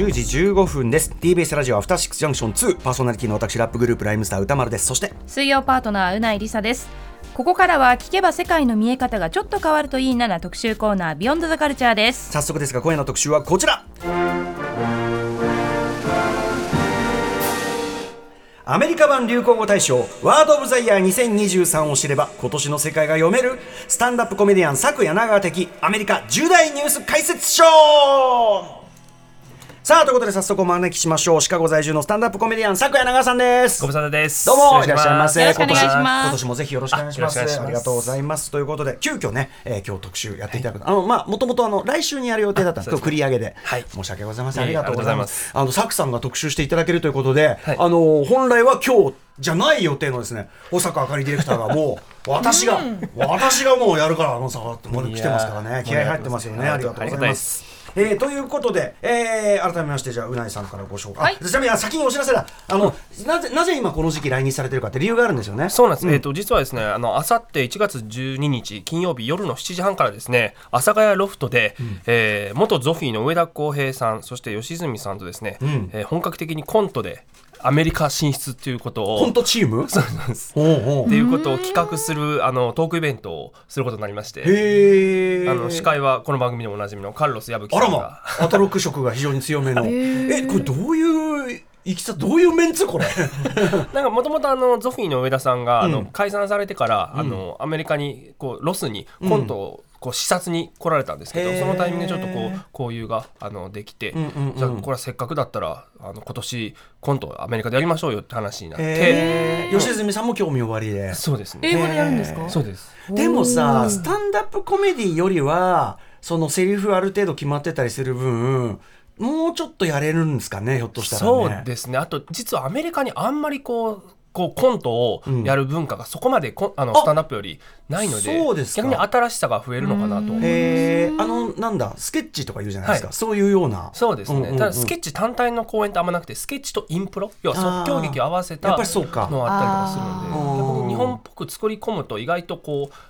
10時15分です。TBS ラジオアフターシックスジャンクション2パーソナリティの私ラップグループライムスター歌丸です。そして水曜パートナーうないりさです。ここからは聞けば世界の見え方がちょっと変わるといいなな特集コーナービヨンドザカルチャーです。早速ですが今夜の特集はこちら。アメリカ版流行語大賞ワード・オブ・ザ・イヤー2023を知れば今年の世界が読める。スタンダップコメディアン佐久柳川的アメリカ重大ニュース解説ショーさあということで早速お招きしましょうシカゴ在住のスタンダップコメディアン佐久柳川さんですご無沙汰です。どうもいらっしゃいませ。よろしくお願いします今年もぜひよろしくお願いします。ありがとうございます。ということで、急遽ね、えー今日特集やっていただく、あの、まあ、もともとあの、来週にやる予定だったんですけど、繰り上げで。はい申し訳ございません。ありがとうございます。ああの、サクさんが特集していただけるということで、はいあの、本来は今日、じゃない予定のですね、保坂あかりディレクターがもう、私が、私がもうやるから、あのさ、ってもう来てますからね。気合入ってますよね。ありがとうございます。えー、ということで、えー、改めましてじゃあうないさんからご紹介、はい。あちなみにあ先にお知らせだ。あのなぜなぜ今この時期来日されてるかって理由があるんですよね。そうなんです。えっ、と実はですね、あの明後日1月12日金曜日夜の7時半からですね、阿佐ヶ谷ロフトで、えー元ゾフィーの上田浩平さん、そして吉住さんとですね、ん。えー本格的にコントでアメリカ進出ということを。コントチーム？そうなんです。ほうほっていうことを企画するあのトークイベントをすることになりまして。あの司会はこの番組でもおなじみのカルロス矢吹あらま。さんがアトロック色が非常に強めの。えこれどういういきさどういうメンツ？これ。なんかもともとあのゾフィーの上田さんが、あうん。の解散されてから、あのアメリカにこうロスにコントをこう視察に来られたんですけど、そのタイミングでちょっとこう交流があのできて、んうんうんじゃあこれはせっかくだったらあの今年コントアメリカでやりましょうよって話になって、吉住さんも興味おありで。そうですね。英語でやるんですか？そうです。でもさスタンダップコメディよりはそのセリフある程度決まってたりする分もうちょっとやれるんですかねひょっとしたらね。そうですね。あと実はアメリカにあんまりこうこうコントをやる文化がそこまでこあのあスタンダップよりないのでそうですか。逆に新しさが増えるのかなと思います。あのなんだスケッチとか言うじゃないですか、はい。そういうような。そうですね、んんん。ただスケッチ単体の公演ってあんまなくてスケッチとインプロ。要は即興劇を合わせたのあったりとかするので。日本っぽく作り込むと意外とこうあ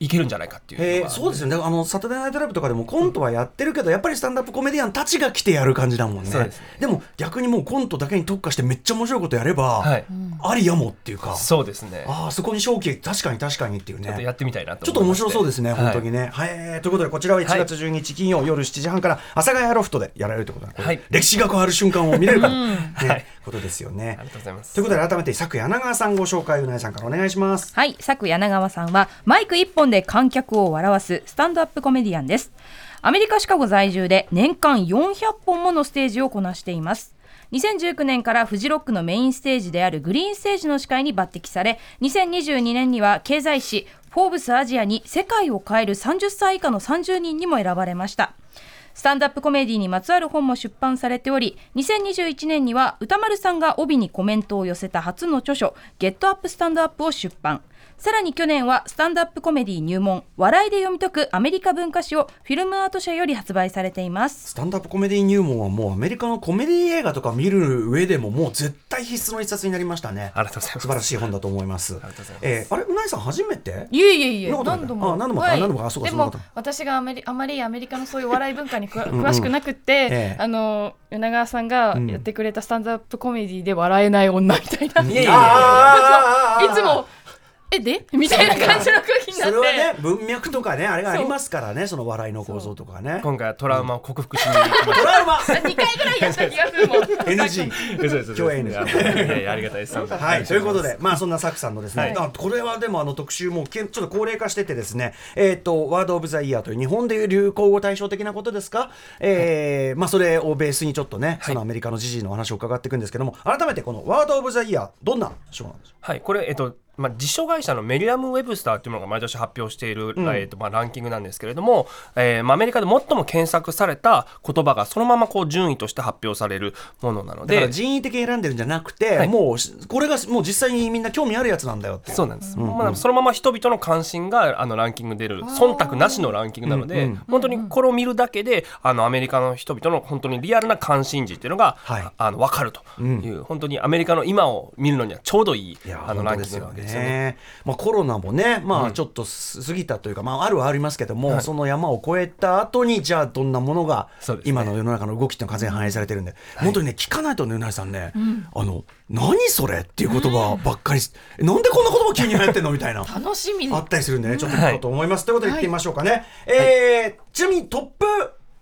いけるんじゃないかっていうえそうですよね。あのサタデーナイトライブとかでもコントはやってるけど、やっぱりスタンダップコメディアンたちが来てやる感じだもんね。ですね。も逆にもうコントだけに特化してめっちゃ面白いことやれば、はい。ありやもっていうか。そうですね。ああそこに正気確かに確かにっていうね。ちょっとやってみたいなとちょっと面白そうですね、はい。本当にね。はい、ということで、こちらは1月12日金曜夜7時半から、阿佐ヶ谷ロフトでやられるということで、これはい。歴史が変わる瞬間を見れるから、ね。はいことですよね。ありがとうございます。ということで、改めて、昨柳川さんご紹介、うなえさんからお願いします。はい佐久柳川さんはマイク一本で観客を笑わすスタンドアップコメディアンです。アメリカシカゴ在住で年間400本ものステージをこなしています。2019年からフジロックのメインステージであるグリーンステージの司会に抜擢され2022年には経済誌「フォーブスアジア」に世界を変える30歳以下の30人にも選ばれましたスタンダップコメディにまつわる本も出版されており2021年には歌丸さんが帯にコメントを寄せた初の著書「ゲットアップスタンドアップ」を出版。さらに去年はスタンドアップコメディ入門笑いで読み解くアメリカ文化史をフィルムアート社より発売されています。スタンダップコメディ入門はもうアメリカのコメディ映画とか見る上でももう絶対必須の一冊になりましたね。ありがとうございます。素晴らしい本だと思います。りがとうございます。えーあれ、うなえさん初めて？いえいえいえ何度も。あ何度もはい。何度もあそうかでもそんなこと私があまりあまりアメリカのそういう笑い文化に詳しくなくって、ええ。あの柳川さんがうん。やってくれたスタンドアップコメディで笑えない女みたいな、いいやいやいやいやつもえでみたいな感じの空気になって。それはね。文脈とかねあれがありますからねその笑いの構造とかね。今回はトラウマを克服しに行きましトラウマ2回ぐらいやった気がするもん。NG 共演ですいやいやありがたいです。はい、ということで、まあ、そんなサクさんのですね、はい。あこれはでもあの特集もけんちょっと高齢化しててですね、えっ、と、ワード・オブ・ザ・イヤーという日本でいう流行語大賞的なことですか、えーまあ、それをベースにちょっとね、そのアメリカの時事のお話を伺っていくんですけども、改めてこのワード・オブ・ザ・イヤー、どんな賞なんですかはい、これ、えっと、まあ、辞書会社のメリアム・ウェブスターっていうものが毎年発表している、えっとまあ、ランキングなんですけれども、えーまあ、アメリカで最も検索された言葉がそのままこう順位として発表されるものなので人為的に選んでるんじゃなくて、はい。もうこれがもう実際にみんな興味あるやつなんだよってそうなんです、まあ、そのまま人々の関心があのランキング出る忖度なしのランキングなので、うんうん本当にこれを見るだけであのアメリカの人々の本当にリアルな関心事っていうのが、はい。あの分かるという、本当にアメリカの今を見るのにはちょうどいいあのランキングなわけで。すよね。ね。まあコロナもね、まあちょっと過ぎたというか、まああるはありますけども、はい。その山を越えた後にじゃあどんなものが今の世の中の動きっていうのが完全に反映されてるんで、本当にね聞かないとねうなぎさんね、あの何それっていう言葉ばっかり、なんでこんな言葉急に流行ってんの？みたいな。楽しみ。あったりするんでね、ちょっと聞こうと思います。ということで言ってみましょうかね。えーちなみにトップ、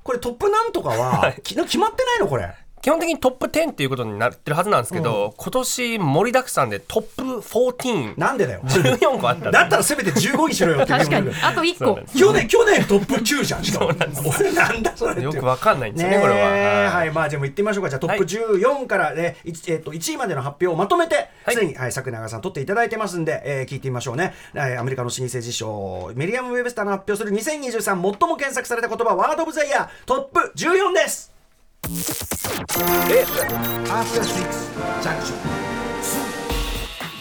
これトップなんとかは、き決まってないの？これ。基本的にトップ10っていうことになってるはずなんですけど、今年盛りだくさんでトップ14なんでだよ。14個あっただったらせめて15にしろよって確かに。あと1個。去年去年トップ9じゃんしかも。俺なんだそれってよくわかんないんですよねねこれは。は、はい。いまあじゃあもう行ってみましょうか。じゃあトップ14からね、いえっと1位までの発表をまとめてはい。すでに、はい、作永さん取っていただいてますんで、えー聞いてみましょうね、えーアメリカの老舗辞書メリアム・ウェブスターの発表する2023最も検索された言葉ワード・オブ・ザ・イヤートップ14です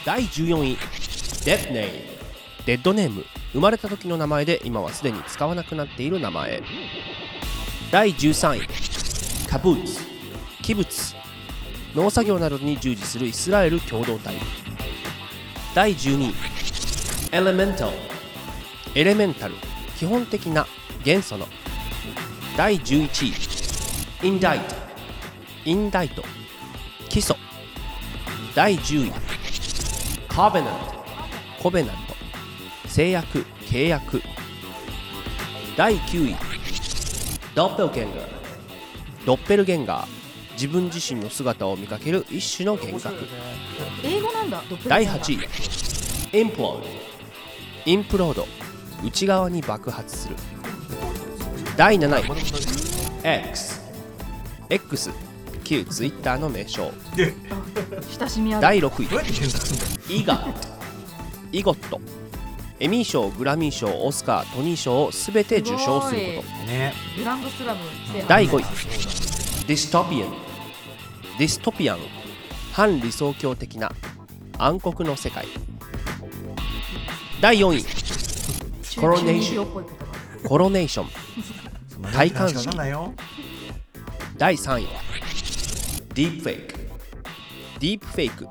第14位デッドネーム。デッドネーム生まれた時の名前で今はすでに使わなくなっている名前。第13位カブーツ。キブツ農作業などに従事するイスラエル共同体。第12位エレメンタルエレメンタル。基本的な元素の。第11位インダイトindict 起訴第10位。 covenant covenant 誓約契約。第9位。ドッペルゲンガードッペルゲンガー。自分自身の姿を見かける一種の幻覚。英語なんだ第ゲンガー8位 implode。implode 内側に爆発する。第7位。X X 旧 Twitter の名称。親しみある。第6位。イガイゴット。エミー賞グラミー賞オスカートニー賞を全て受賞するこね。グランドスラム第5位。ディストピアン。ディストピアン。反理想郷的な。暗黒の世界。第4位。コロネーション。ンコロネーション。戴冠式第3位ディープフェイクディープフェイク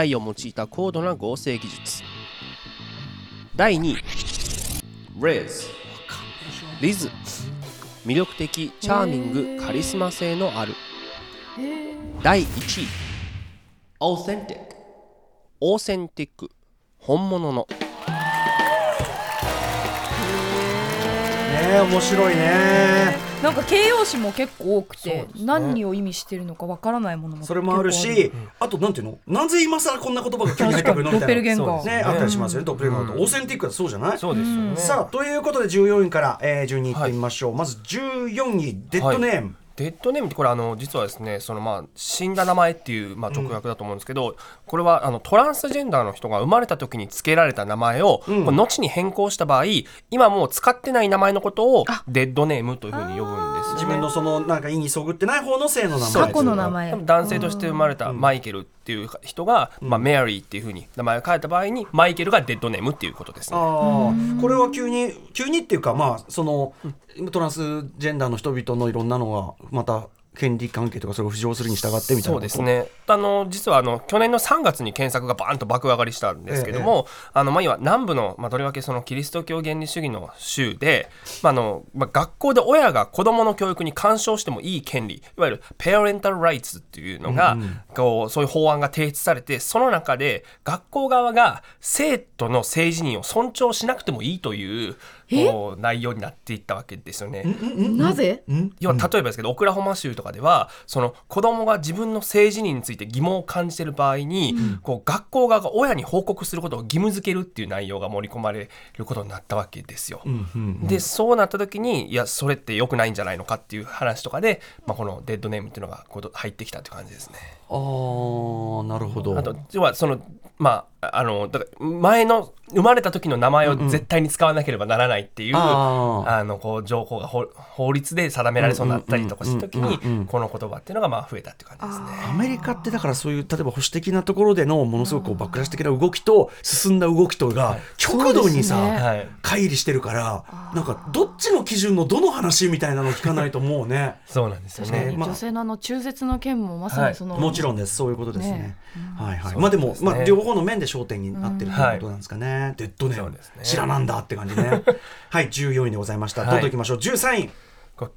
AI を用いた高度な合成技術。第2位。Riz リズ魅力的チャーミングカリスマ性のある。第1位。Authentic オーセンティック本物の。ね面白いねなんか形容詞も結構多くて、何を意味してるのかわからないものもそれもあるしあとなんていうの？なぜ今更こんな言葉が急に入ってくるの？みドッたいな。ペルゲンガー、ねあったりしますよねドッペルゲンガーと。オーセンティックだとそうじゃない？そうですよね。さあということで14位から、えー、順にいってみましょう、まず14位デッドネーム、デッドネームってこれあの実はですねそのまあ死んだ名前っていうまあ直訳だと思うんですけど、これはあのトランスジェンダーの人が生まれた時に付けられた名前を、これ後に変更した場合今もう使ってない名前のことをデッドネームというふうに呼ぶんですよね。自分のそのなんか意にそぐってない方の性の名前。過去の名前。男性として生まれたマイケルっていう人が、まあ、メアリーっていうふうに名前を変えた場合にマイケルがデッドネームっていうことですね。ああこれは急に急にっていうかまあそのトランスジェンダーの人々のいろんなのがまた権利関係とかそれを浮上するに従ってみたいなそうですね。あの実はあの去年の3月に検索がバーンと爆上がりしたんですけども、あのまあ、今南部の、まあ、とりわけそのキリスト教原理主義の州で、まああのまあ、学校で親が子どもの教育に干渉してもいい権利いわゆるペアレンタル・ライツっていうのが、こうそういう法案が提出されてその中で学校側が生徒の性自認を尊重しなくてもいいという内容になっていったわけですよね。なぜ？要は例えばですけど、オクラホマ州とかではその子供が自分の性自認について疑問を感じている場合に、こう学校側が親に報告することを義務付けるっていう内容が盛り込まれることになったわけですよ。でそうなった時にいやそれって良くないんじゃないのかっていう話とかで、まあ、このデッドネームっていうのがこう入ってきたっていう感じですね。あーなるほど。あと要はそのまああのだから前の生まれた時の名前を絶対に使わなければならないっていう、ああのこう情報が法法律で定められそうになったりとかした時にうんうんうんうん。この言葉っていうのがまあ増えたっていう感じですね。アメリカってだからそういう例えば保守的なところでのものすごくこうバックラッシュ的な動きと進んだ動きとが極度にさ、はい、乖離してるからなんかどっちの基準のどの話みたいなの聞かないともうね。そうなんですよね。ねまあ。女性のあの中絶の件もまさにその、もちろんです。そういうことですね。ね。はいはい。そうまあでもまあ両方の面で焦点になってるということなんですかね、デッドネね。知らなんだって感じねはい14位でございました、はい。どんどんいきましょう。13位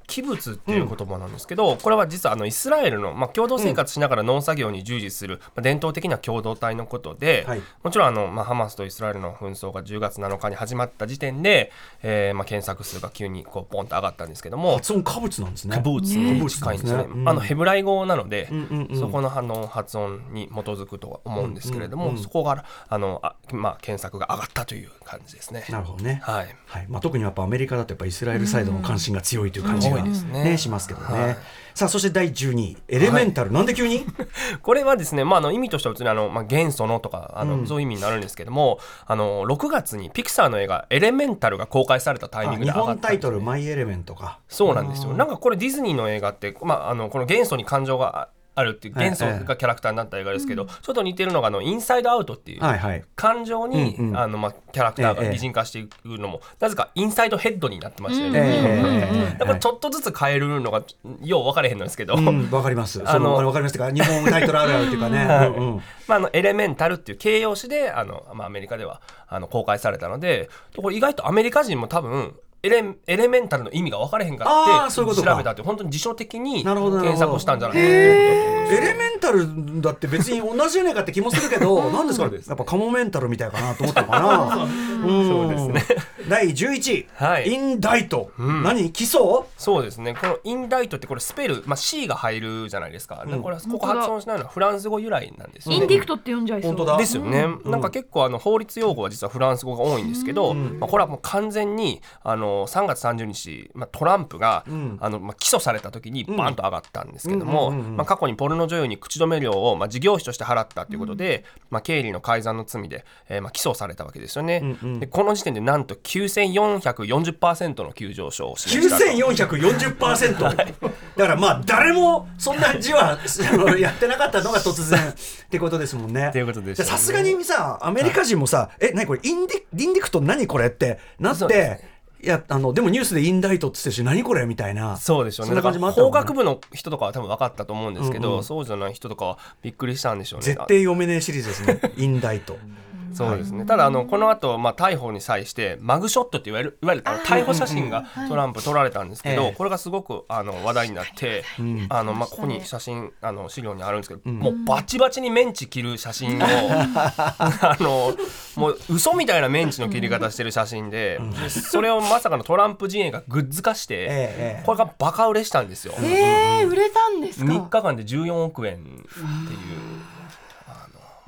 器物っていう言葉なんですけど、これは実はあのイスラエルの、まあ、共同生活しながら農作業に従事する、まあ、伝統的な共同体のことで、はい。もちろんあの、まあ、ハマスとイスラエルの紛争が10月7日に始まった時点で、えーまあ、検索数が急にこうポンと上がったんですけども。発音化物なんですね。カブに近いんですよね。ねうん。あのヘブライ語なので、んうんうん。そこのあの発音に基づくとは思うんですけれども、そこからあのあ、まあ、検索が上がったという感じですね。なるほどね。はい。はい。まあ、特にやっぱアメリカだとやっぱイスラエルサイドの関心が強いという感じが、ね。しますけどね、はい。さあそして第12位。エレメンタル、なんで急に？これはですね、まあ、あの意味としては普通にあの、まあ、元素のとかあの、そういう意味になるんですけどもあの6月にピクサーの映画「エレメンタル」が公開されたタイミング日で上がった本タイトル「んですねマイ・エレメント」か。そうなんですよ。なんかこれディズニーの映画って、まあ、あのこの元素に感情がああるっていう元素がキャラクターになった映画ですけど、ちょっと似てるのがあの「インサイドアウト」っていう、感情に、あのまあ、キャラクターええが擬人化していくのも、なぜかインサイドヘッドになってましたよね。ええだからちょっとずつ変えるのがよう分かれへんのですけど、うん、わかります。あのわかりますか、日本タイトルあるあるっていうかね。まあ、あのエレメンタルっていう形容詞であの、まあ、アメリカではあの公開されたのでこれ意外とアメリカ人も多分エレエレメンタルの意味が分からへんかあーってそういうことか。調べたって本当に辞書的になるほどなるほど検索をしたんじゃないかなってエレメンタルだって別に同じじゃないかって気もするけど、なんですかそうですね。やっぱカモメンタルみたいかなと思ったのかな。そうですね。第11位、はい。インダイト。ん。何？基礎そうですね。このインダイトってこれスペル、まあ、C が入るじゃないですか、でこれここ発音しないのはフランス語由来なんですよね。インディクトって呼んじゃいそう。本当だ。ですよね、なんか結構あの法律用語は実はフランス語が多いんですけど、まあ、これはもう完全にあの3月30日、まあ、トランプが、あのまあ、起訴された時にバンと上がったんですけども、まあ、過去にポルノ女優に口止め料を、まあ、事業費として払ったということで、まあ、経理の改ざんの罪で、えーまあ、起訴されたわけですよね、でこの時点でなんと9440%の急上昇を示したと9440%だからまあ誰もそんな字はやってなかったのが突然ってことですもんね。っていうことでさすがにさアメリカ人もさ「え何これインディインディクト何これ?」ってなって。いやあのでもニュースでインダイトって言ってるし何これみたいなそうでしょうね。そんな感じもあったのかな法学部の人とかは多分分かったと思うんですけど、うんうんそうじゃない人とかはびっくりしたんでしょうね。絶対読めねえシリーズですね インダイトそうですね。ただあのこの後まあ逮捕に際してマグショットっていわれるいわゆる逮捕写真がトランプ撮られたんですけど、ええこれがすごくあの話題になって、あのまあここに写真あの資料にあるんですけど、もうバチバチにメンチ切る写真を あのもう嘘みたいなメンチの切り方してる写真で、でそれをまさかのトランプ陣営がグッズ化して、これがバカ売れしたんですよ。えー、売れたんですか？3日間で14億円っていう。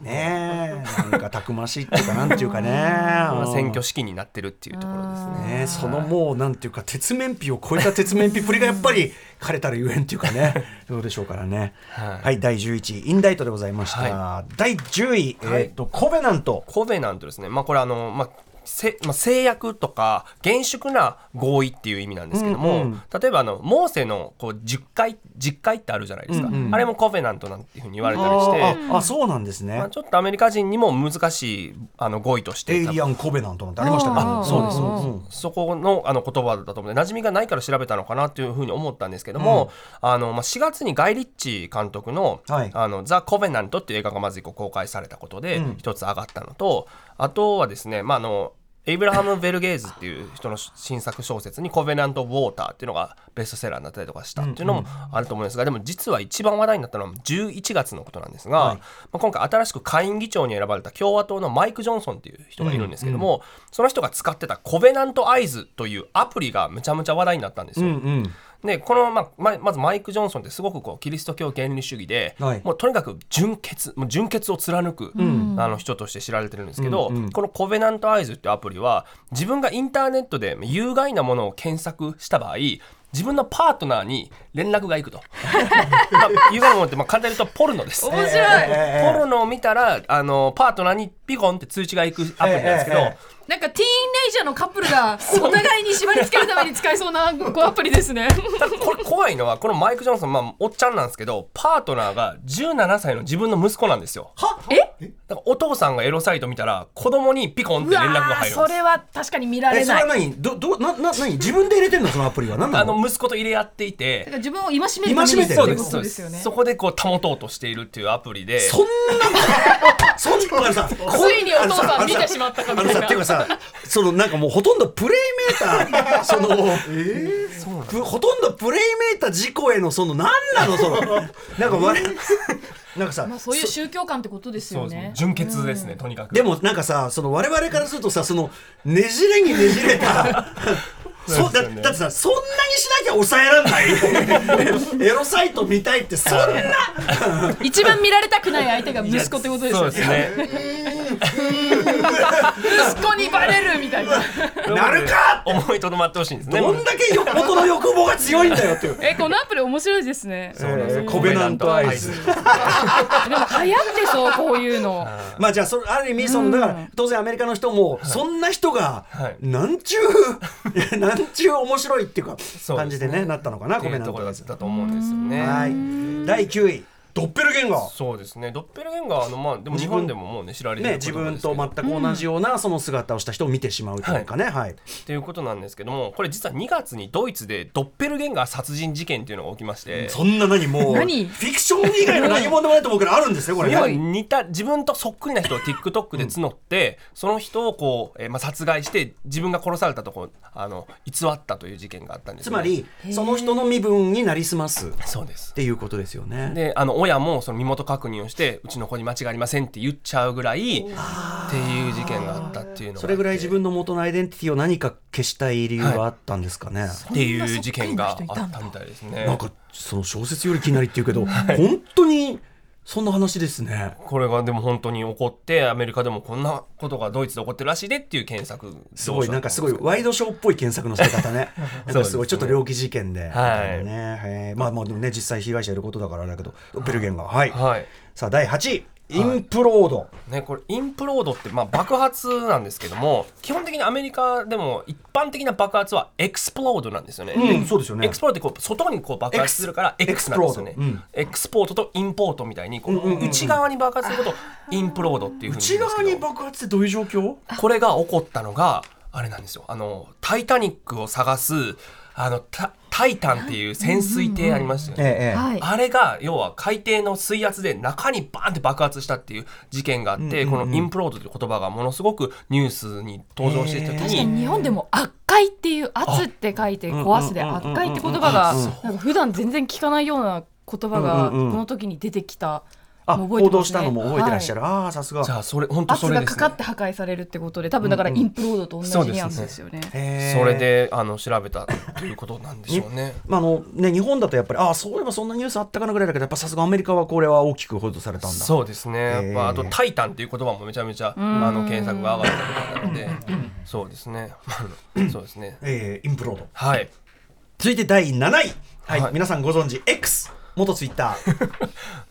ねえなんかたくましいっていうかなんていうかね まあ選挙資金になってるっていうところですね。ねそのもうなんていうか鉄面皮を超えた鉄面皮っぷりがやっぱり 彼たるゆえんっていうかねどうでしょうからね。はい。はい第11位インダイトでございました、第10位、えーっとコベナント。コベナントですね、まあ、これあの、まあ、せまあ、制約とか厳粛な合意っていう意味なんですけども、うんうん例えばあのモーセのこう10回10回ってあるじゃないですか、うんうんあれもコベナントなんていうふうに言われたりして。あああそうなんですね、まあ、ちょっとアメリカ人にも難しいあの語彙として。エイリアン・コベナントなんてありましたけど。あそうです。うんそこのあの言葉だと思って馴染みがないから調べたのかなというふうに思ったんですけども、あのまあ、4月にガイ・リッチ監督の「はい。あのザ・コベナント」っていう映画がまず一個公開されたことでうん。一つ上がったのと、あとはですね、まあ、あのエイブラハム・ベルゲーズっていう人の新作小説に「コベナント・ウォーター」っていうのがベストセラーになったりとかしたっていうのもあると思うんですがでも実は一番話題になったのは11月のことなんですが、はい。まあ、今回新しく下院議長に選ばれた共和党のマイク・ジョンソンっていう人がいるんですけども、その人が使ってたコベナント・アイズというアプリがむちゃむちゃ話題になったんですよ。うんうんでこの、まあままずマイク・ジョンソンってすごくこうキリスト教原理主義で、はいもうとにかく純潔もう純潔を貫く、あの人として知られてるんですけど、うんうんこのコベナント・アイズっていうアプリは自分がインターネットで有害なものを検索した場合自分のパートナーに連絡がいくと。まあ、有害なものってまあ簡単に言うとポルノです。面白い、ポルノを見たらあのパートナーにピコンって通知がいくアプリなんですけど、えええなんかティーンレイジャーのカップルがお互いに縛り付けるために使えそうなこうアプリですね。これ怖いのはこのマイク・ジョンソン、まあ、おっちゃんなんですけどパートナーが17歳の自分の息子なんですよ。え？だからお父さんがエロサイト見たら子供にピコンって連絡が入るそれは確かに見られない。えそれは何？どどなな何？自分で入れてんのそのアプリは？何なあのの息子と入れ合っていだてから自分を戒めるために戒めてる。ってこそうです。そうですよね。そこでこう保とうとしているっていうアプリで。そんなそんなさついにお父さん見てしまったかみたいなっていうかさそのなんかもうほとんどプレイメーターそのぷほとんどプレイメーター事故へのその何なのそのなんか我々なんかさまあそういう宗教観ってことですよね。純潔ですねとにかくでもなんかさその我々からするとさそのねじれにねじれたそうだだってさそんなにしなきゃ抑えらんない。エロサイト見たいってそんな。一番見られたくない相手が息子ってことですよね。すね。息子にバレるみたいな。なるか思いとどまってほしいんですね。どんだけよ元の欲望が強いんだよっていう。えこのアプリ面白いですね。そうなんですよ。えーコベナントアイズ。でも流行ってそうこういうの。まあじゃあそれある意味そのだから当然アメリカの人もそんな人がはい。なんちゅうなんちゅう面白いっていうか感じでねなったのかなコメントアイズたと思うんですよね。はい。第9位ドッペルゲンガー。そうですね。ドッペルゲンガーのまあでも日本でももうね知られてるね、自分と全く同じようなその姿をした人を見てしまうというかね、はい。っていうことなんですけどもこれ実は2月にドイツでドッペルゲンガー殺人事件っていうのが起きまして。そんな何もう何？フィクション以外の何もでもないと思うけどあるんですねこれね。似た自分とそっくりな人を TikTok で募って、その人をこう、えーまあ、殺害して自分が殺されたとこあの偽ったという事件があったんですね。つまりその人の身分になりすます。っそうです。ていうことですよね。であの親もその身元確認をしてうちの子に間違いありませんって言っちゃうぐらいっていう事件があったっていうのそれぐらい自分の元のアイデンティティを何か消したい理由があったんですかね？っていう事件があったみたいですね。なんかその小説より奇なりっていうけど、本当にそんな話ですね。これがでも本当に起こってアメリカでもこんなことがドイツで起こってるらしいでっていう検索すごいなんかすごいワイドショーっぽい検索の仕方ね。なんかすごいちょっと猟奇事件で、ね。へーまあまあでもね実際被害者いることだからあれだけど、ペルゲンガーはい。はいさあ第8位 implode。ね、これ implode ってまあ爆発なんですけども基本的にアメリカでも一般的な爆発は explode なんですよね。うんそうですよね explode ってこう外にこう爆発するからエク X なんですよねエクスプロードうん。エクスポートとインポートみたいにこう内側に爆発することをインプロードっていうふうに言内側に爆発ってどういう状況？これが起こったのがあれなんですよあの「タイタニック」を探すあのタタイタンっていう潜水艇ありましたよね。あれが要は海底の水圧で中にバーンって爆発したっていう事件があって、このインプロードという言葉がものすごくニュースに登場していた時確かにに、日本でも悪海っていう圧って書いて壊すで悪海って言葉がなんか普段全然聞かないような言葉がこうんうんうん。の時に出てきたあの覚えてますね。報道したのも覚えてらっしゃる。はああさすが。じゃあそれ本当そ圧れですね。がかかって破壊されるってことで多分だからインプロードと同じそうですよね。それであの調べたということなんでしょうね。まああのね、日本だとやっぱりああそういえばそんなニュースあったかなぐらいだけどやっぱさすがアメリカはこれは大きく報道されたんだ。そうですね、やっぱあとへー「タイタン」っていう言葉もめちゃめちゃあの検索が上がったみたいなのでそうですね。そうですね。えーインプロード。はい。続いて第7位。はい、はい。皆さんご存知 X 元ツイッター。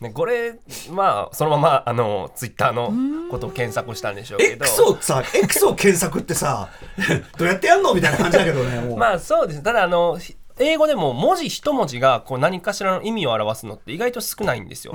ね、これまあそのままあのツイッターのことを検索したんでしょうけど。X をさ X を検索ってさ どうやってやんのみたいな感じだけどねもう、まあそうです。ただあのひ英語でも文字一文字がこう何かしらの意味を表すのって意外と少ないんですよ。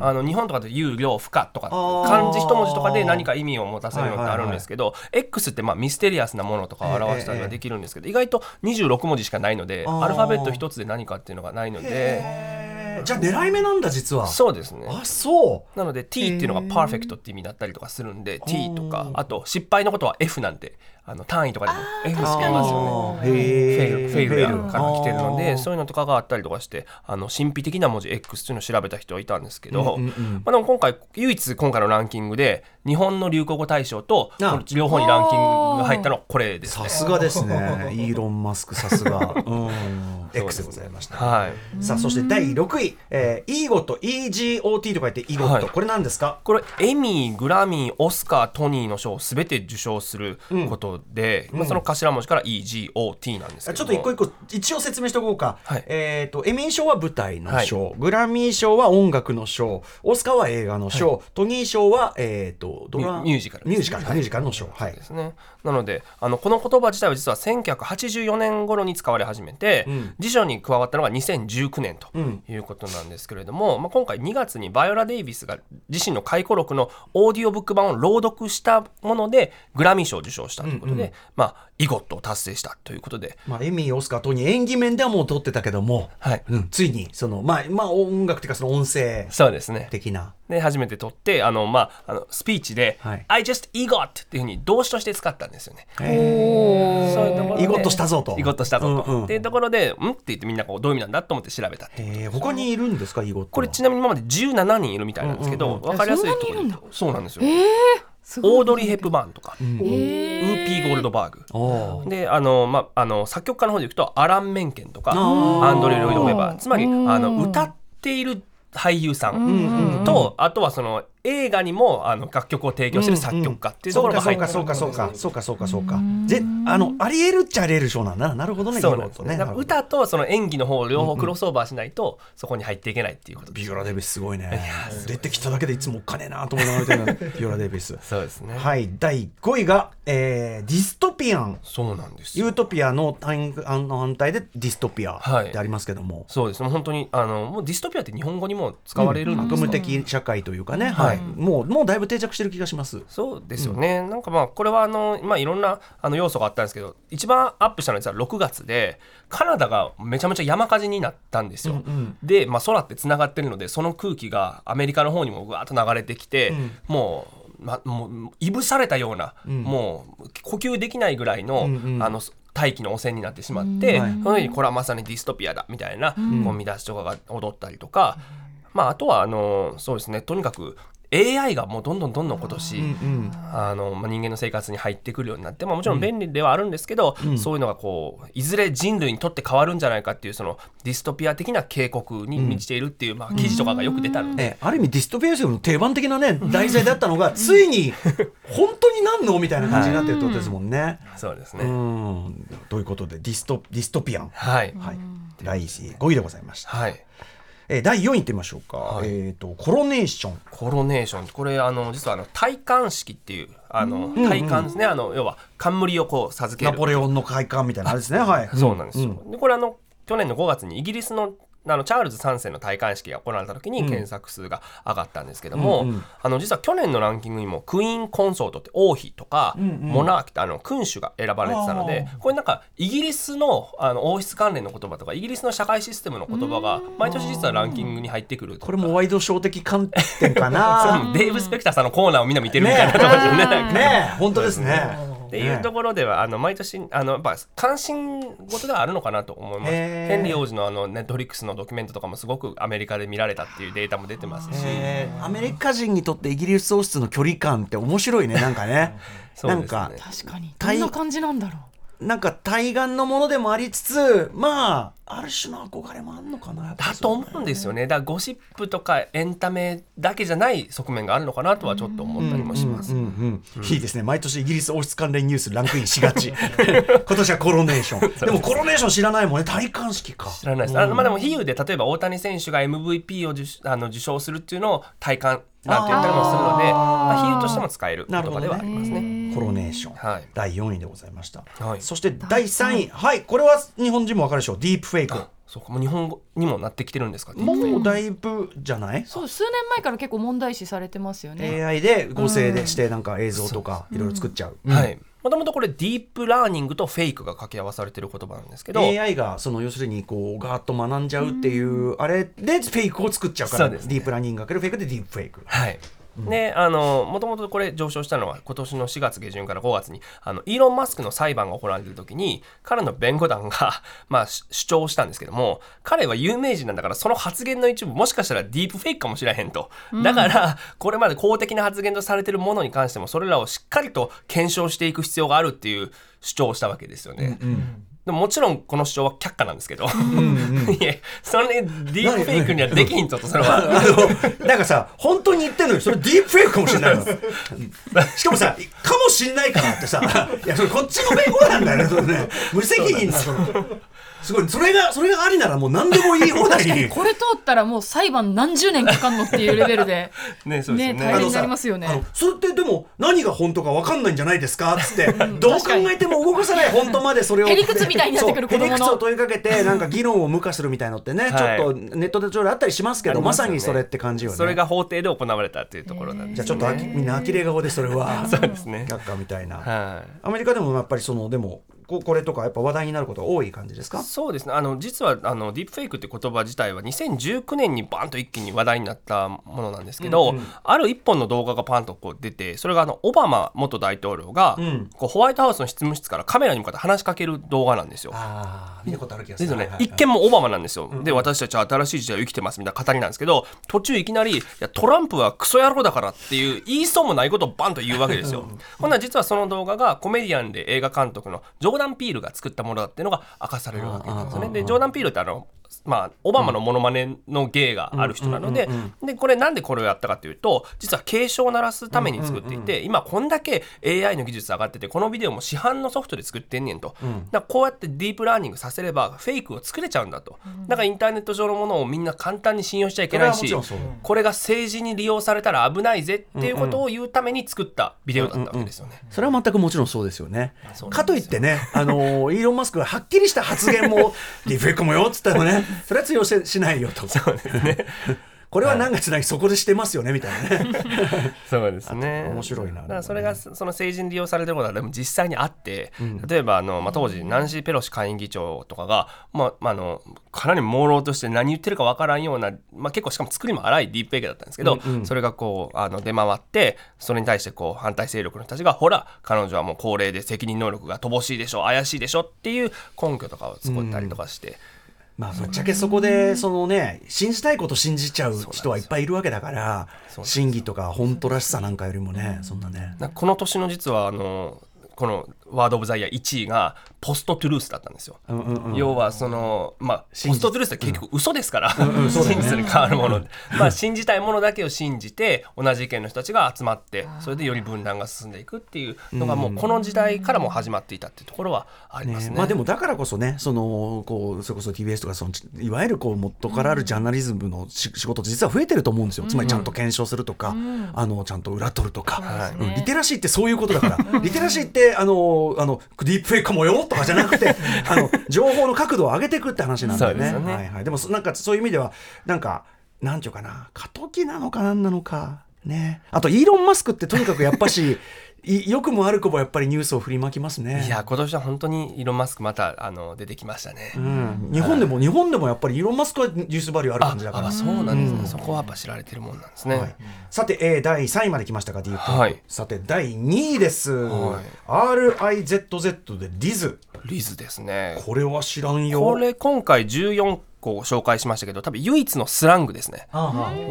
あの日本とかで有料不可とかー。漢字一文字とかで何か意味を持たせるのってあるんですけど、X ってまあミステリアスなものとかを表したりはできるんですけど、意外と26文字しかないのでアルファベット一つで何かっていうのがないので。えー。じゃあ狙い目なんだ実は。そうですね。あそう。なので T っていうのがパー。フェクトって意味だったりとかするんで T とかあと失敗のことは F なんてあの単位とかでも F つけますよね。フェイルフェイルから来てるのでそういうのとかがあったりとかしてあの神秘的な文字 X っていうのを調べた人はいたんですけど、まあ、でも今回唯一今回のランキングで日本の流行語大賞と両方にランキングが入ったのはこれですね。さすがですね。イーロン・マスクさすが。うん。X でございましたはい。さあそして第6位、えー、イーゴット EGOT と書いてイーゴット、はい。これ何ですか？これエミーグラミーオスカートニーの賞を全て受賞することで、まあ、その頭文字から EGOT なんですけどちょっと一個一個一応説明しておこうか、はい。えっ、とエミー賞は舞台の賞、グラミー賞は音楽の賞。オスカーは映画の賞、トニー賞はえっ、とミュージカル。ねミュージカル、ミュージカルの賞。はい。ですね。なのであのこの言葉自体は実は1984年頃に使われ始めて、ん。辞書に加わったのが2019年とん。いうことなんですけれども、まあ、今回2月にバイオラ・デイビスが自身の回顧録のオーディオブック版を朗読したものでグラミー賞を受賞したということで、まあ、イゴットを達成したということで、まあ、エミー、オスカー、トニー演技面ではもう取ってたけども、はい。うん、ついにその、まあまあ、音楽っていうかその音声そうですね。的な。で初めて取ってあの、まあ、あのスピーチで、はい。I just EGOT っていうふうに動詞として使ったんですよね。へそういうところでイゴッとしたぞと。イゴッとしたぞと。うんうん。っていうところで、ん？って言ってみんなこうどういう意味なんだと思って調べたって。いうえ他にいるんですかイゴットは。これちなみに今まで17人いるみたいなんですけど、わかりやすいところそうなんですよ、すごいオードリー・ヘップバーンとか、ウーピー・ゴールドバーグ。であの、まあ、あの作曲家の方でいくとアラン・メンケンとかアンドレ・ロイド・ウェバー。つまりあの歌っている俳優さんと、あとはその映画にもあの楽曲を提供してる作曲家っていうところが入ってうかそうかそうかそうかそうかそうか。ぜあのありえるっちゃありえる賞なんだな。なるほどねそうなんです。ね。歌とその演技の方を両方クロスオーバーしないとそこに入っていけないっていうことビオラ・デイビスすごいね。出てきただけでいつもおっかねえなと思いながら見てるビオラ・デイビスそうですね。はい。第5位が、えーディストピアン。そうなんですよユートピアの単あの反対でディストピアはい。ってありますけども、そうです。ね。本当にあのもうディストピアって日本語にも使われるんですか悪夢的社会というかね、はいもうもうだいぶ定着してる気がします。そうですよね、なんかまあこれはあの、まあ、いろんなあの要素があったんですけど一番アップしたのは実は6月でカナダがめちゃめちゃ山火事になったんですよ、で、まあ、空ってつながってるのでその空気がアメリカの方にもぐわっと流れてきて、もう,、ま、もういぶされたような、もう呼吸できないぐらいの,、あの大気の汚染になってしまって、はい。その時にこれはまさにディストピアだみたいな、こう見出しとかが踊ったりとか、まあ、あとはあのそうですね。とにかく AI がもうどんどんどんどん今年、あのまあ、人間の生活に入ってくるようになって、まあ、もちろん便利ではあるんですけど、そういうのがこういずれ人類に取って代わるんじゃないかっていうそのディストピア的な警告に満ちているっていう、まあ、記事とかがよく出たので、えある意味ディストピアの定番的なね題材だったのが ついに本当になんの？みたいな感じになってるってことですもんね。そうですね、うん。ということで dysto dystopian、はい、はい、第5位でございました。はい、えー第4位いってみましょうか、はい。えっ、とコロネーション。コロネーション。これあの実はあの戴冠式っていうあの戴冠ですね、あの要は冠をこう授ける。ナポレオンの会館みたいなあれですね。はい。そうなんですよ。でこれあの去年の5月にイギリスのあのチャールズ3世の戴冠式が行われた時に検索数が上がったんですけども、あの実は去年のランキングにもクイーンコンソートって王妃とか、モナーキってあの君主が選ばれてたのでこれなんかイギリスのあの王室関連の言葉とかイギリスの社会システムの言葉が毎年実はランキングに入ってくるこれもワイドショー的観点かそな。の デーブ・スペクターさんのコーナーをみんな見てるみたいなところでね。ねえ。本当ですねっていうところでは、あの毎年あのやっぱ関心事ではあるのかなと思います。ヘンリー王子のあのネットフリックスのドキュメントとかもすごくアメリカで見られたっていうデータも出てますし、えー。アメリカ人にとってイギリス王室の距離感って面白いねなんかね。ね。なんか確かに。ど対んな感じなんだろなんか対岸のものでもありつつまあある種の憧れもあるのかなだと思うんですよね。だからゴシップとかエンタメだけじゃない側面があるのかなとはちょっと思ったりもします、うんうんいいですね。毎年イギリス王室関連ニュースランクインしがち。今年はコロネーション。でもコロネーション知らないもんね。戴冠式か。知らないです、あのまあでも比喩で例えば大谷選手が MVP を受あの受賞するっていうのを体感なんて言ったりもするのでまあ、比喩としても使える言葉ではありますね。コロネーション、はい。第4位でございました、はい。そして第3位。はいこれは日本人もわかるでしょう。ディープフェイクあそうかもう日本語にもなってきてるんですか？ね。もうだいぶじゃない？そう数年前から結構問題視されてますよね。AI で合成でしてなんか映像とかいろいろ作っちゃう、はい。もともとこれディープラーニングとフェイクが掛け合わされてる言葉なんですけど、AI がその要するにこうガーッと学んじゃうっていうあれでフェイクを作っちゃうからね。ディープラーニングかけるフェイクでディープフェイク。はい。であのもともとこれ上昇したのは今年の4月下旬から5月にあのイーロン・マスクの裁判が行われている時に彼の弁護団が、まあ、し主張したんですけども彼は有名人なんだからその発言の一部もしかしたらディープフェイクかもしれへんと、だからこれまで公的な発言とされているものに関してもそれらをしっかりと検証していく必要があるっていう主張をしたわけですよね。でももちろんこの主張は却下なんですけど、いやそれディープフェイクにはできひんととそれは。なんかさ本当に言ってんのにそれディープフェイクかもしれないの しかもさかもしんないからってさ。いやそれこっちの弁護なんだよねそれね。無責任なそのすごい。それがそれがありならもう何でも言い放題に。これ通ったらもう裁判何十年かかんのっていうレベルで。ねそうですよね。大変になりますよね。あのそれってでも何が本当か分かんないんじゃないですかっつって。どう考えても動かさない本当までそれを。へりくつみたいになってくる子供の。へりくつを問いかけてなんか議論を無化するみたいのってね、はいちょっとネットでちょうどあったりしますけどまさにそれって感じよね。それが法廷で行われたっていうところなんで。すじゃあちょっとあきみんな呆れ顔でそれは。そうですね。却下みたいな、はい。アメリカでもやっぱりそのでもここれとかやっぱ話題になることが多い感じですか？そうですね。あの実はあのディープフェイクって言葉自体は2019年にバンと一気に話題になったものなんですけど、ある一本の動画がパンとこう出てそれがあのオバマ元大統領が、ん。こうホワイトハウスの執務室からカメラに向かって話しかける動画なんですよ。見たことある気がする。ね、はいはい一見もオバマなんですよ、で私たちは新しい時代を生きてますみたいな語りなんですけど途中いきなりいやトランプはクソ野郎だからっていう言いそうもないことをバンと言うわけですよ。ほんなら実はその動画がコメディアンで映画監督のジョーダン・ピールが作ったものだっていうのが明かされるわけなんですよね。でジョーダン・ピールってあのまあ、オバマのモノマネの芸がある人なのででこれなんでこれをやったかというと実は警鐘を鳴らすために作っていて今こんだけ AI の技術上がっててこのビデオも市販のソフトで作ってんねんと、だからこうやってディープラーニングさせればフェイクを作れちゃうんだと、だからインターネット上のものをみんな簡単に信用しちゃいけないしこれが政治に利用されたら危ないぜっていうことを言うために作ったビデオだったわけですよね。それは全くもちろんそうですよね。かといってねあのイーロン・マスクがはっきりした発言も ディフェイクもよっつったらね それは通用ししないよと。そうですね。これは何月なぎそこでしてますよねみたいなね。そうですね。面白いなだからそれがその政治に利用されてることはでも実際にあって、例えばあの、まあ、当時ナンシー・ペロシ下院議長とかが、まあまあ、あのかなり朦朧として何言ってるかわからんような、まあ、結構しかも作りも荒いディープフェイクだったんですけど、それがこうあの出回ってそれに対してこう反対勢力の人たちがほら彼女はもう高齢で責任能力が乏しいでしょ怪しいでしょっていう根拠とかを作ったりとかして。まあぶっちゃけそこでそのね信じたいこと信じちゃう人はいっぱいいるわけだから真偽とか本当らしさなんかよりもねそんなね。なこの年の実はあのこのワード・オブ・ザ・イヤー1位がポスト・トゥルースだったんですよ。うんうんうん。要はその、まあ、ポスト・トゥルースって結局嘘ですから、うん真実に変わるもので、まあ、信じたいものだけを信じて同じ意見の人たちが集まってそれでより分断が進んでいくっていうのがもうこの時代からも始まっていたっていうところはありますね。ねまあでもだからこそねそのこうそれこそ TBS とかそのいわゆるこう元からあるジャーナリズムのし仕事って実は増えてると思うんですよ、つまりちゃんと検証するとか、あのちゃんと裏取るとか、はいうん。リテラシーってそういうことだから、リテラシーってあのあのディープフェイクかもよとかじゃなくて あの情報の角度を上げていくって話なんだよね。でね。はいはい、でもそなんかそういう意味ではなんかなんていうかな過渡期なのかなんなのかね。あとイーロン・マスクってとにかくやっぱしい 良くも悪くもやっぱりニュースを振りまきますね。いや今年は本当にイーロン・マスクまたあの出てきましたね。うん、日本でも、日本でもやっぱりイーロン・マスクはニュースバリューあるあ感じだから。あそうなんですね、うん。そこはやっぱ知られてるもんなんですね。はい、さて、えー、第3位まで来ましたか、ディープ、はい。さて第2位です、はい。RIZZ でディズ。リズですね。これは知らんよ。これ今回14こう紹介しましたけど多分唯一のスラングですね。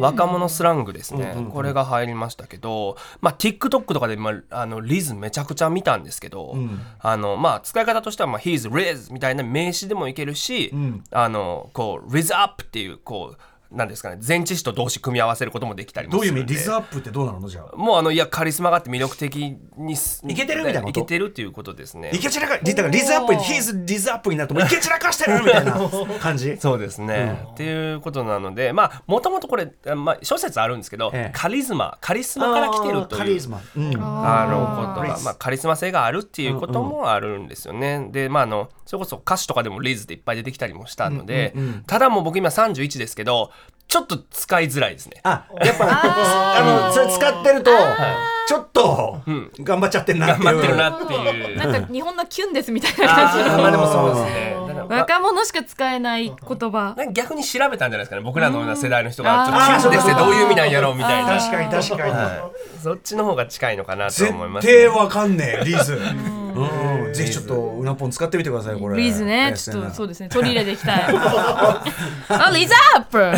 若者スラングですね、これが入りましたけど、まあ、TikTok とかで、まあ、あのリズめちゃくちゃ見たんですけど、あのまあ、使い方としては、まあ、He's Riz みたいな名詞でもいけるし、あのこう Riz Up っていうこうなんですかね前置詞と動詞組み合わせることもできたりもどういう意味リズアップってどうなの？じゃあ。もうあのいやカリスマがあって魅力的にすいけてるみたいなこと？いけてるっていうことですね。いけ散らかだからリズアップにヒーズリズアップになるともういけ散らかしてるみたいな 感じ？そうですね、っていうことなのでまあもともとこれ、まあ、諸説あるんですけど、ええ。カリズマカリスマから来てるというカリズマ、うん、あのことが、まあ、カリスマ性があるっていうこともあるんですよね。でまああのそれこそ歌詞とかでもリズっていっぱい出てきたりもしたので、ただもう僕今31ですけどちょっと使いづらいですね。あやっぱあのそれ使ってるとちょっと頑張っちゃってんなっていう。頑張ってるなっていう。なんか日本のキュンですみたいな。感じあーまあでもそうですね。若者しか使えない言葉。なんか逆に調べたんじゃないですかね。僕らのような世代の人がちょっとキュンですね。どういう意味なんやろうみたいな。確かに確かに、はい、そっちの方が近いのかなと絶思います、対わかんねえリーズうんぜひちょっとうなぽん使ってみてくださいこれ。リーズね。ちょっとそうですね。取り入れていきたい。あリーズアップ。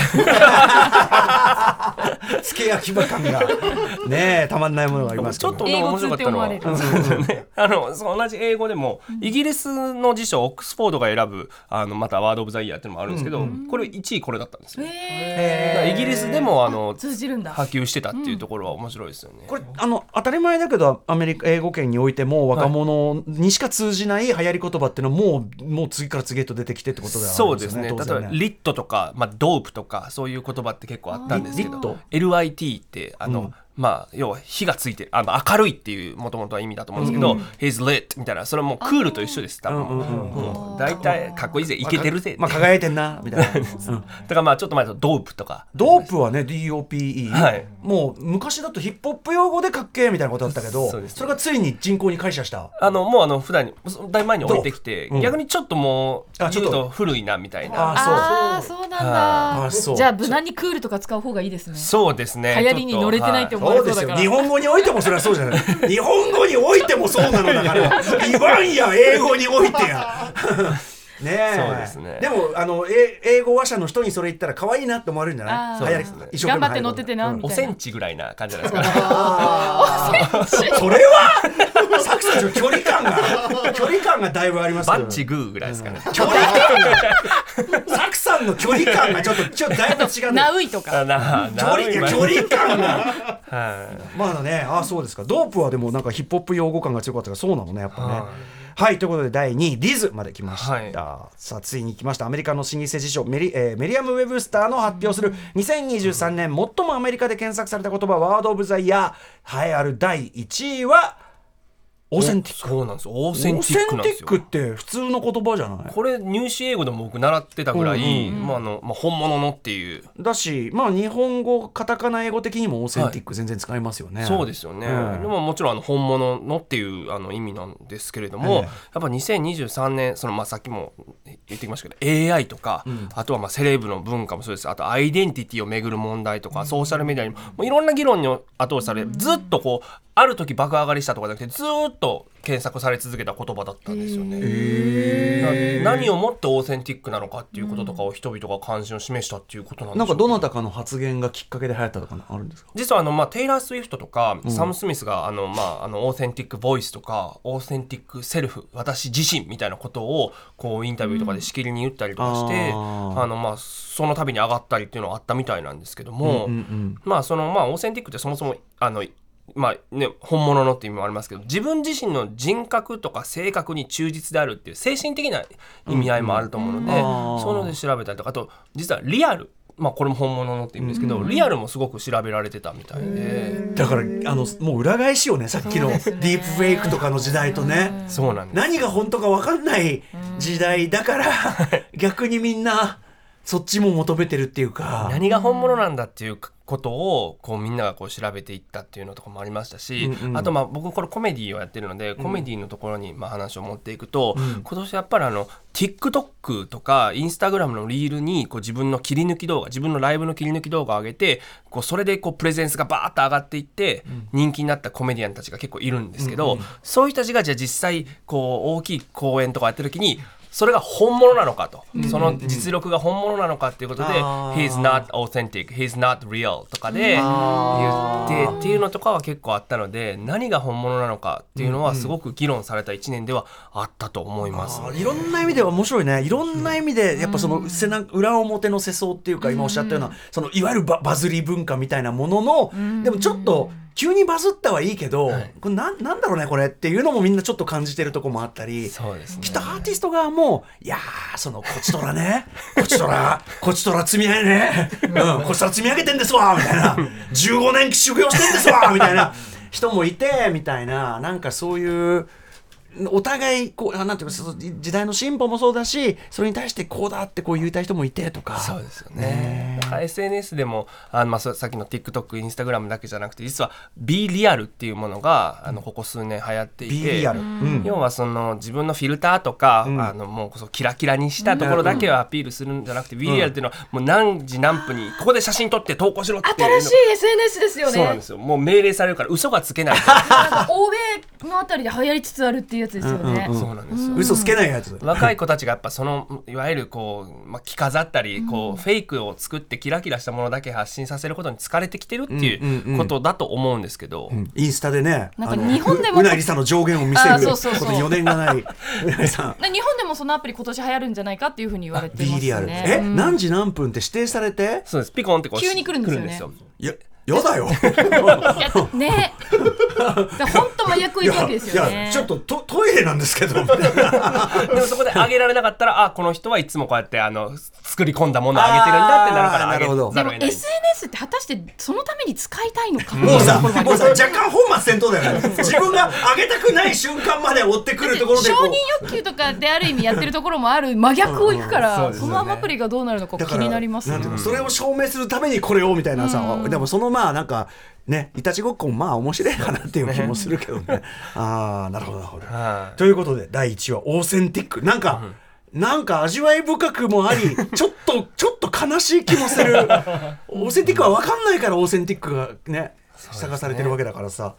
つけ焼き場感が。ねえたまんないものがありますけど。ちょっとね面白かったのはねあのそう同じ英語でもイギリスの辞書オックスフォードが選ぶあのまたワード・オブ・ザ・イヤーっていうのもあるんですけど、これ1位これだったんですよ、イギリスでもあの通じるんだ。波及してたっていうところは面白いですよね、これあの当たり前だけどアメリカ英語圏においても若者にしか通じない流行り言葉っていうのはもうもう次から次へと出てきてってことではあるそんでよねうですすね。例えばリットとか、まあ、ドープとかそういう言葉って結構あったんですけリット？ど LIT ってあの、まあ要は火がついてるあの明るいっていうもともとは意味だと思うんですけど、He's lit みたいなそれはもうクールと一緒です。多分、もう大体かっこいいぜ。いけてるぜ、まあ輝いてんなみたいな、う。んだからまあちょっと前だとドープとか。ドープはね DOPE、はい。もう昔だとヒップホップ用語でかっけえみたいなことだったけどそうです。それがついに人口に解釈した。あのもうあの普段にだいぶ前に置いてきて、うん逆にちょっともうあちょっと古いなみたいな。あそう。ああそうなんだ。あそう。じゃあ無難にクールとか使う方がいいですね。そうですね。流行りに乗れてないって思わそうですよ。日本語においてもそれはそうじゃない。日本語においてもそうなのだから。言わんや英語においてや。ねえ。そうですね。でもあのえ英語話者の人にそれ言ったら可愛いなって思われるんじゃない？あー。流行りそうですね。一生懸命頑張って乗っててなうんみたいな。おセンチぐらいな感じじゃないですか？それはサクさんの距離感が距離感がだいぶありますけど。バッチグーぐらいですかね、距離感がサクさんの距離感がちょっとちょっとだいぶ違うナウイとか。距離距離感が。はい。まだねあそうですか。ドープはでもなんかヒップホップ用語感が強かったからそうなのねやっぱね。はい。ということで第2位リズまで来ました、はい。さあついに来ました。アメリカの老舗辞書メリ,、えーメリアム・ウェブスターの発表する2023年最もアメリカで検索された言葉ワード・オブ・ザ・イヤー。栄えある第1位はオーセンティック。そうなんですよ。オーセンティックなんですよ。って普通の言葉じゃない。これ入試英語でも僕習ってたぐらい、まああのまあ、本物のっていう、だしまあ日本語カタカナ英語的にもオーセンティック全然使いますよね、そうですよね、うん。でももちろんあの本物のっていうあの意味なんですけれども、ええ。やっぱ2023年その、まあ、さっきも言ってきましたけど AI とか、あとはまあセレブの文化もそうです。あとアイデンティティをめぐる問題とか、ソーシャルメディアにももういろんな議論に後押しされずっとこうある時爆上がりしたとかじゃなくてずっと検索され続けた言葉だったんですよね。な何をもってオーセンティックなのかっていうこととかを人々が関心を示したっていうことなんでしょうけなんかどなたかの発言がきっかけで流行ったとかあるんですか？実はあの、まあ、テイラー・スウィフトとか、サム・スミスがあの、まあ、あのオーセンティック・ボイスとかオーセンティック・セルフ私自身みたいなことをこうインタビューとかでしきりに言ったりとかして、あー。あのまあ、その度に上がったりっていうのはあったみたいなんですけども、うんうん。まあそのまあオーセンティックってそもそもあのまあね、本物のっていう意味もありますけど自分自身の人格とか性格に忠実であるっていう精神的な意味合いもあると思うので、あーそういうので調べたりとかあと実はリアルまあこれも本物のって意味ですけど、リアルもすごく調べられてたみたいで、だからあのもう裏返しよねさっきのディープフェイクとかの時代とね。そうなんです。何が本当か分かんない時代だから逆にみんなそっちも求めてるっていうか。何が本物なんだっていうことをこうみんながこう調べていったっていうのとかもありましたし、うんうん。あとまあ僕これコメディをやってるので、コメディのところにまあ話を持っていくと、今年やっぱりあの TikTok とか Instagram のリールにこう自分の切り抜き動画自分のライブの切り抜き動画を上げてこうそれでこうプレゼンスがバーッと上がっていって、人気になったコメディアンたちが結構いるんですけど、そういう人たちがじゃあ実際こう大きい公演とかやってる時にそれが本物なのかと、その実力が本物なのかっていうことであー「He's not authentic」「He's not real」とかで言ってっていうのとかは結構あったので何が本物なのかっていうのはすごく議論された1年ではあったと思います、あーいろんな意味では面白いね。いろんな意味でやっぱその背中裏表の世相っていうか今おっしゃったようなそのいわゆるババズり文化みたいなもののでもちょっと急にバズったはいいけどこれなんなんだろうねこれっていうのもみんなちょっと感じてるとこもあったりそうですね。きっとアーティスト側もいやーそのこちとらね。こちとらこちとら積み上げね、うん、こちとら積み上げてんですわみたいな。15年修行してんですわみたいな人もいてみたいななんかそういう。お互いこうあなんていう時代の進歩もそうだしそれに対してこうだってこう言いたい人もいてとか。そうですよね。だから SNS でもあの、まあ、そさっきの TikTok、Instagram だけじゃなくて実は Be Real っていうものがあのここ数年流行っていて、うん。要はその自分のフィルターとか、ん。あのもうこそキラキラにしたところだけをアピールするんじゃなくて、Be Real っていうのはもう何時何分にここで写真撮って投稿しろっていう。の新しい SNS ですよね。そうなんですよ。もう命令されるから嘘がつけない。欧米のあたりで流行りつつあるっていうやつですよね、そうなんですよ。嘘つけないやつ。若い子たちがやっぱそのいわゆるこう、まあ、着飾ったりこう、フェイクを作ってキラキラしたものだけ発信させることに疲れてきてるっていうんうんううん。ことだと思うんですけど、インスタでねなんか日本でもううなりさんの上限を見せあるそうそうそう。ことに余念がない。日本でもそのアプリ今年流行るんじゃないかっていうふうに言われてますリアル。ね。えうん。何時何分って指定されて？そうです。ピコンってこう急に来るんですよね。いややだよ。ね。本当麻薬行くわけですよね。いやちょっとトトイレなんですけど。でもそこで上げられなかったらあこの人はいつもこうやってあの作り込んだものを上げてるんだってなるから上げあーなるほど。でもざるを得ない。SNS って果たしてそのために使いたいのかもうさ、もうさ、若干本末転倒だよね。自分が上げたくない瞬間まで追ってくるところで。承認欲求とかである意味やってるところもある真逆をいくから、そのアプリがどうなるのか気になりますねそれを証明するためにこれをみたいなさ、でもそのまあなんかねいたちごっこもまあ面白いかなっていう気もするけどね。ああなるほどなるほど、はい。ということで第1話オーセンティック。なんか、なんか味わい深くもあり ちょっとちょっと悲しい気もする。オーセンティックは分かんないからオーセンティックがね探されてるわけだからさ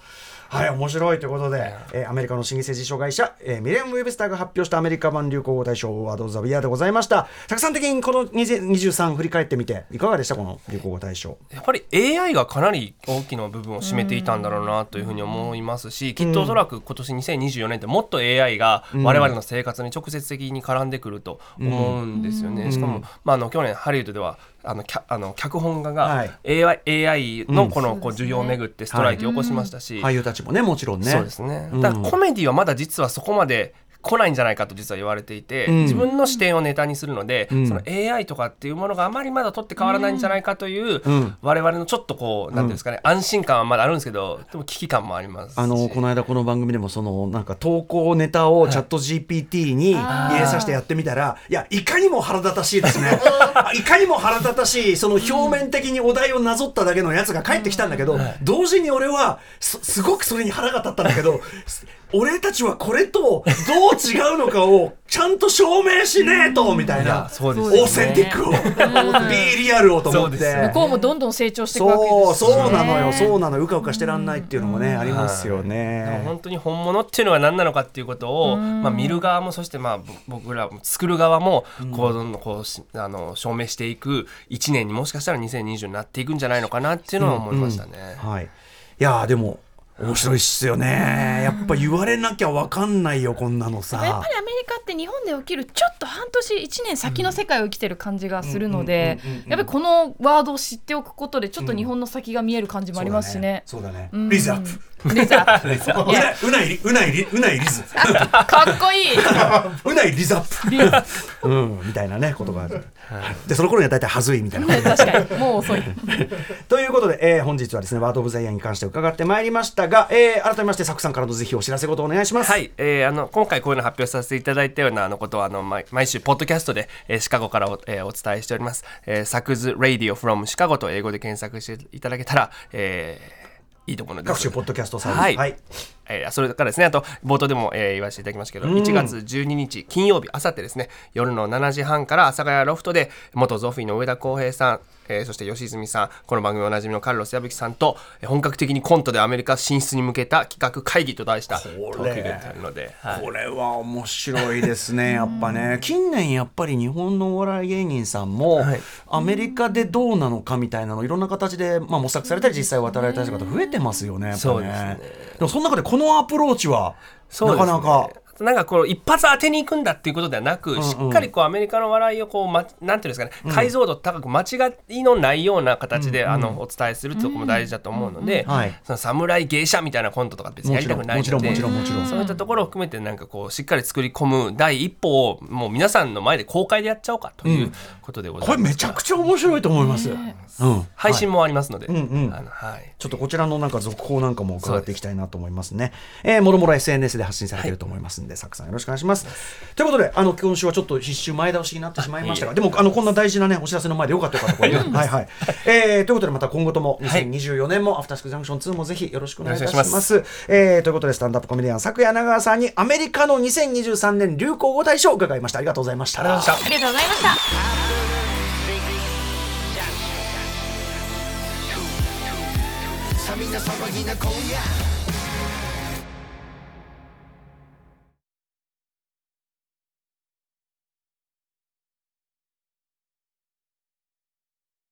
はい面白いということで、えーアメリカの老舗辞書会社、えーミレン・ウェブスターが発表したアメリカ版流行語大賞ワード・ザ・ビアでございました。たくさん的にこの2023振り返ってみていかがでしたこの流行語大賞。やっぱり AI がかなり大きな部分を占めていたんだろうなというふうに思いますし、きっとおそらく今年2024年ってもっと AI が我々の生活に直接的に絡んでくると思うんですよね。しかも、まあ、あの去年ハリウッドではあの脚あの脚本家はが AI,、AI のこのこう需要をめぐってストライキを起こしましたし、俳優たちもねもちろんね。そうですね、うんだからコメディはまだ実はそこまで来ないんじゃないかと実は言われていて、ん。自分の視点をネタにするので、ん。その AI とかっていうものがあまりまだ取って変わらないんじゃないかという、ん。我々のちょっとこう、なんていうんですかね安心感はまだあるんですけどでも危機感もありますし。あのこの間この番組でもそのなんか投稿ネタをチャット GPT に入れさせてやってみたら、い、やいかにも腹立たしいですね。あいかにも腹立たしいその表面的にお題をなぞっただけのやつが返ってきたんだけど、同時に俺はすすごくそれに腹が立ったんだけどす俺たちはこれとどう違うのかをちゃんと証明しねえとみたいな、オーセンティックを、B リアルをと思って。向こうもどんどん成長していくわけそうですしね。そうなのよそうなのうかうかしてらんないっていうのもねありますよね。本当に本物っていうのは何なのかっていうことを、まあ、見る側もそしてまあぼ僕ら作る側もこうどんどんこうしあの証明していく1年にもしかしたら2020になっていくんじゃないのかなっていうのは思いましたね。はい。いやーでも面白いっすよね。やっぱ言われなきゃわかんないよこんなのさ。やっぱりアメリカって日本で起きるちょっと半年1年先の世界を生きてる感じがするのでやっぱりこのワードを知っておくことでちょっと日本の先が見える感じもありますしね。そうだね。うんリズアップ。リザうないうないりうないりうないリズ。かっこいい。うないリズアップ。うんみたいなねことがある。でその頃には大体はずいみたいな。確かにもう遅い。ということで、えー本日はですねワードオブザイヤーに関して伺ってまいりましたが、えー改めましてサクさんからのぜひお知らせことお願いします。はい、えーあの今回こういうの発表させていただいたようなあのことはあの毎毎週ポッドキャストで、えーシカゴからお,、えーお伝えしております。えー、サクズ・ラディオ・フロム・シカゴと英語で検索していただけたら、えーいいと思うので各種ポッドキャストサービス。はいはい。えーそれからですねあと冒頭でも、えー言わせていただきましたけど、1月12日金曜日あさってですね夜の7時半から阿佐ヶ谷ロフトで元ゾフィーの上田浩平さん、えーそして吉住さんこの番組おなじみのカルロス矢吹さんとえー本格的にコントでアメリカ進出に向けた企画会議と題したトークイベントので、はいこれは面白いですね、やっぱね。近年やっぱり日本のお笑い芸人さんも、はいアメリカでどうなのかみたいなのいろんな形で、まあ、模索されたり実際渡られたりする方増えてますよね。やっぱそうですねでもその中でこのアプローチは、ねなかなか。なんかこう一発当てに行くんだっていうことではなく、しっかりこうアメリカの笑いをこう、ま、なんていうんですかね、解像度高く間違いのないような形で、あのお伝えするってとこも大事だと思うので、はい。その侍芸者みたいなコントとか別にやりたくないのでそういったところを含めてなんかこうしっかり作り込む第一歩をもう皆さんの前で公開でやっちゃおうかということでございます。これめちゃくちゃ面白いと思います。うん。配信もありますので、んうん。はい。ちょっとこちらのなんか続報なんかも伺っていきたいなと思いますね。えーもろもろ SNS で発信されていると思いますんで、サクさんよろしくお願いします。ということで、あの今週はちょっと必修前倒しになってしまいましたが、でもあのこんな大事なねお知らせの前でよかったよかったこれね。はいはい。えーということでまた今後とも2024年もアフターシックスジャンクション2もぜひよろしくお願いいたします。お願いしえーということでスタンダップコメディアン昨夜長川さんにアメリカの2023年流行語大賞を伺いました。ありがとうございました。ありがとうございました。ありがとうございましたさみんな騒ぎな今夜